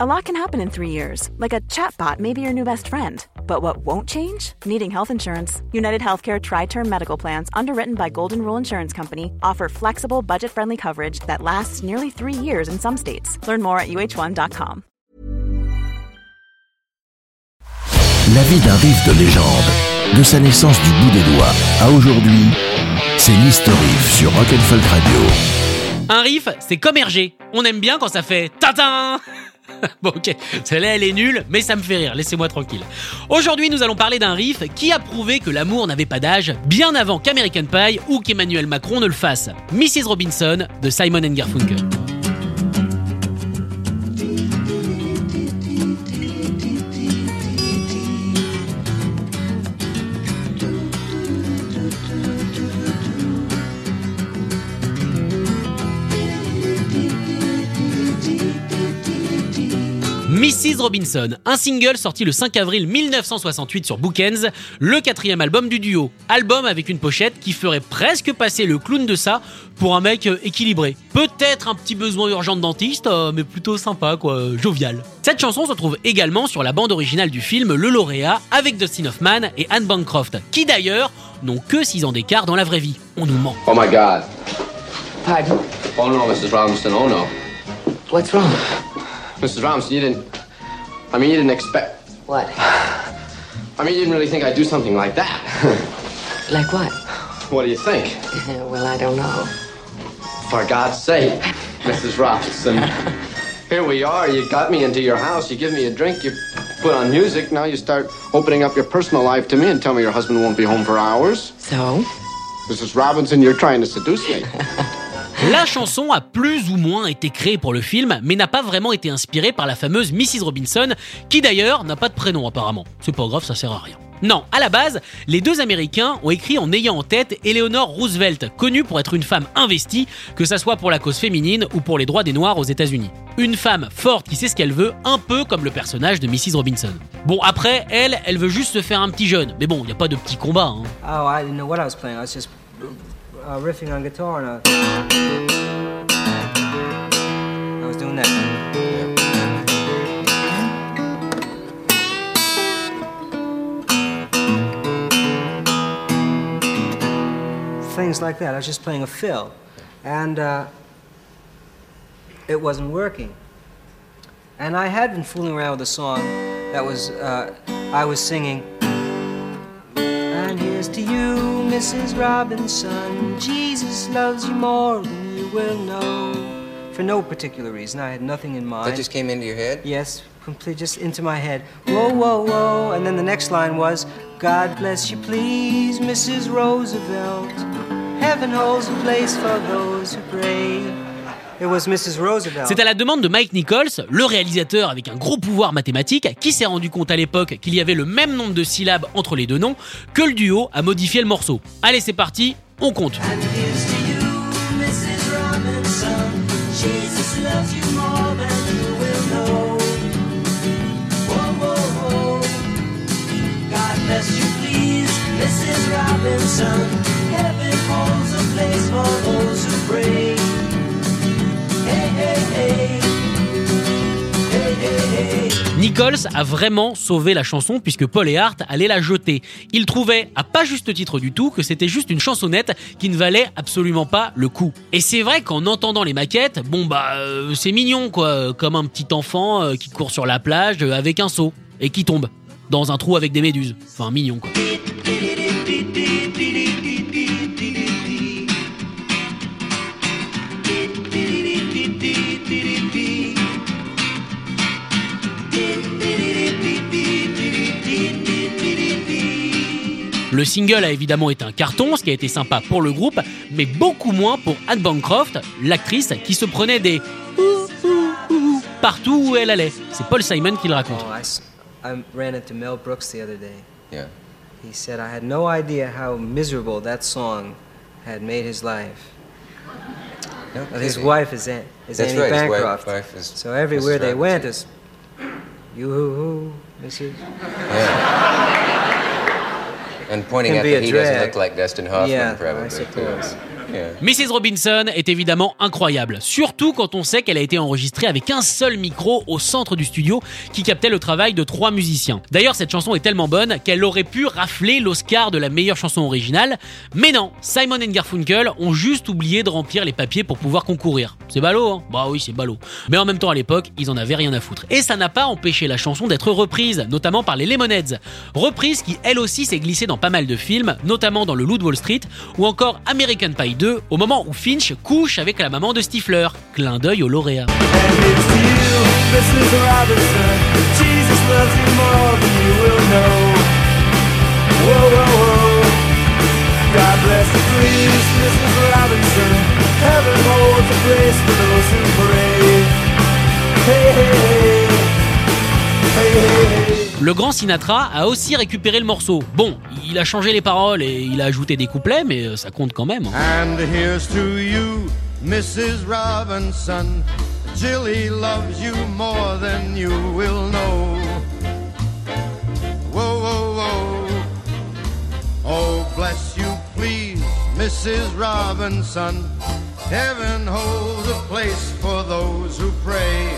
A lot can happen in three years, like a chatbot may be your new best friend. But what won't change? Needing health insurance. United Healthcare Tri Term Medical Plans, underwritten by Golden Rule Insurance Company, offer flexible, budget friendly coverage that lasts nearly three years in some states. Learn more at uh1.com. La vie d'un riff de légende, de sa naissance du bout des doigts à aujourd'hui, c'est l'History Riff sur Rock'n'Folk Radio. Un riff, c'est comme Hergé. On aime bien quand ça fait tatin bon ok, celle-là elle est nulle, mais ça me fait rire, laissez-moi tranquille. Aujourd'hui nous allons parler d'un riff qui a prouvé que l'amour n'avait pas d'âge, bien avant qu'American Pie ou qu'Emmanuel Macron ne le fasse. Mrs. Robinson de Simon Garfunkel. Mrs. Robinson, un single sorti le 5 avril 1968 sur Bookends, le quatrième album du duo. Album avec une pochette qui ferait presque passer le clown de ça pour un mec euh, équilibré. Peut-être un petit besoin urgent de dentiste, euh, mais plutôt sympa quoi, jovial. Cette chanson se trouve également sur la bande originale du film Le Lauréat avec Dustin Hoffman et Anne Bancroft, qui d'ailleurs n'ont que 6 ans d'écart dans la vraie vie. On nous ment. Oh my god. Pardon? Oh no, Mrs. Robinson, oh no. What's wrong? Mrs. Robinson, you didn't. I mean, you didn't expect. What? I mean, you didn't really think I'd do something like that. Like what? what do you think? well, I don't know. For God's sake, Mrs. Robinson. Here we are. You got me into your house. You give me a drink. You put on music. Now you start opening up your personal life to me and tell me your husband won't be home for hours. So? Mrs. Robinson, you're trying to seduce me. La chanson a plus ou moins été créée pour le film, mais n'a pas vraiment été inspirée par la fameuse Mrs. Robinson, qui d'ailleurs n'a pas de prénom apparemment. C'est pas grave, ça sert à rien. Non, à la base, les deux Américains ont écrit en ayant en tête Eleanor Roosevelt, connue pour être une femme investie, que ça soit pour la cause féminine ou pour les droits des Noirs aux États-Unis. Une femme forte qui sait ce qu'elle veut, un peu comme le personnage de Mrs. Robinson. Bon, après, elle, elle veut juste se faire un petit jeune, mais bon, il n'y a pas de petit combat. Hein. Oh, I didn't know what I was playing. I was just uh, riffing on guitar and I, I was doing that. Things like that. I was just playing a fill, and uh, it wasn't working. And I had been fooling around with a song that was uh, I was singing. Here's to you, Mrs. Robinson. Jesus loves you more than you will know. For no particular reason, I had nothing in mind. That just came into your head? Yes, complete, just into my head. Whoa, whoa, whoa. And then the next line was, God bless you, please, Mrs. Roosevelt. Heaven holds a place for those who pray. C'est à la demande de Mike Nichols, le réalisateur avec un gros pouvoir mathématique, qui s'est rendu compte à l'époque qu'il y avait le même nombre de syllabes entre les deux noms, que le duo a modifié le morceau. Allez, c'est parti, on compte. Robinson. Nichols a vraiment sauvé la chanson puisque Paul et Hart allaient la jeter. Il trouvait, à pas juste titre du tout, que c'était juste une chansonnette qui ne valait absolument pas le coup. Et c'est vrai qu'en entendant les maquettes, bon bah euh, c'est mignon quoi, comme un petit enfant euh, qui court sur la plage euh, avec un seau et qui tombe dans un trou avec des méduses. Enfin mignon quoi. Le single a évidemment été un carton, ce qui a été sympa pour le groupe, mais beaucoup moins pour Anne Bancroft, l'actrice qui se prenait des partout où elle allait. C'est Paul Simon qui le raconte. Oh, I, I ran into Mel Brooks the other day. Yeah. He said, I had no idea how miserable that song had made his life. No Well, his wife is, An- is That's Annie right, his wife- Bancroft. wife is so everywhere Mrs. they went is, you hoo hoo, Mrs. Yeah. And pointing out that he doesn't look like Dustin Hoffman, yeah, probably. I suppose. Mrs. Robinson est évidemment incroyable, surtout quand on sait qu'elle a été enregistrée avec un seul micro au centre du studio qui captait le travail de trois musiciens. D'ailleurs, cette chanson est tellement bonne qu'elle aurait pu rafler l'Oscar de la meilleure chanson originale, mais non, Simon et Garfunkel ont juste oublié de remplir les papiers pour pouvoir concourir. C'est ballot, hein? Bah oui, c'est ballot. Mais en même temps, à l'époque, ils en avaient rien à foutre. Et ça n'a pas empêché la chanson d'être reprise, notamment par les Lemonheads. Reprise qui, elle aussi, s'est glissée dans pas mal de films, notamment dans Le Loup de Wall Street ou encore American Pie 2, au moment où Finch couche avec la maman de Stifler. Clin d'œil au lauréat. Le grand Sinatra a aussi récupéré le morceau. Bon, il a changé les paroles et il a ajouté des couplets, mais euh, ça compte quand même. And here's to you, Mrs. Robinson. Jilly loves you more than you will know. Whoa, whoa, whoa. Oh, bless you, please, Mrs. Robinson. Heaven holds a place for those who pray.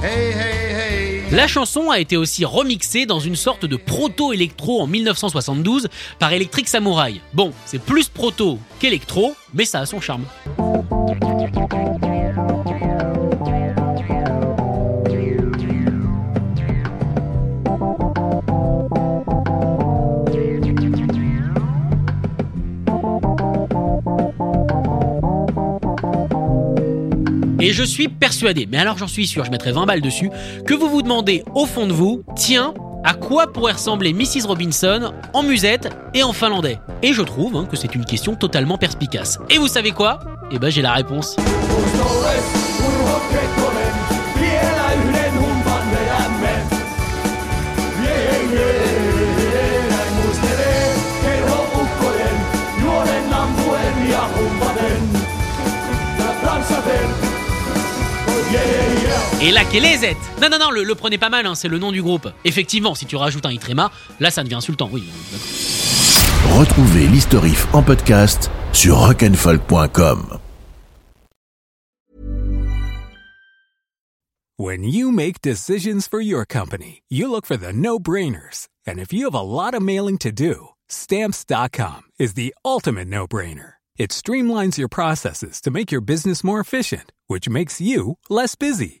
Hey, hey, hey. La chanson a été aussi remixée dans une sorte de proto-électro en 1972 par Electric Samurai. Bon, c'est plus proto qu'électro, mais ça a son charme. Et je suis persuadé, mais alors j'en suis sûr, je mettrai 20 balles dessus, que vous vous demandez au fond de vous, tiens, à quoi pourrait ressembler Mrs. Robinson en musette et en finlandais? Et je trouve hein, que c'est une question totalement perspicace. Et vous savez quoi? Eh ben j'ai la réponse. Et là, quelle est Z Non, non, non, le, le prenez pas mal, hein, c'est le nom du groupe. Effectivement, si tu rajoutes un Itrema, là ça devient insultant, oui. Retrouvez l'historif en podcast sur rock'n'folk.com. When you make decisions for your company, you look for the no-brainers. And if you have a lot of mailing to do, stamps.com is the ultimate no-brainer. It streamlines your processes to make your business more efficient, which makes you less busy.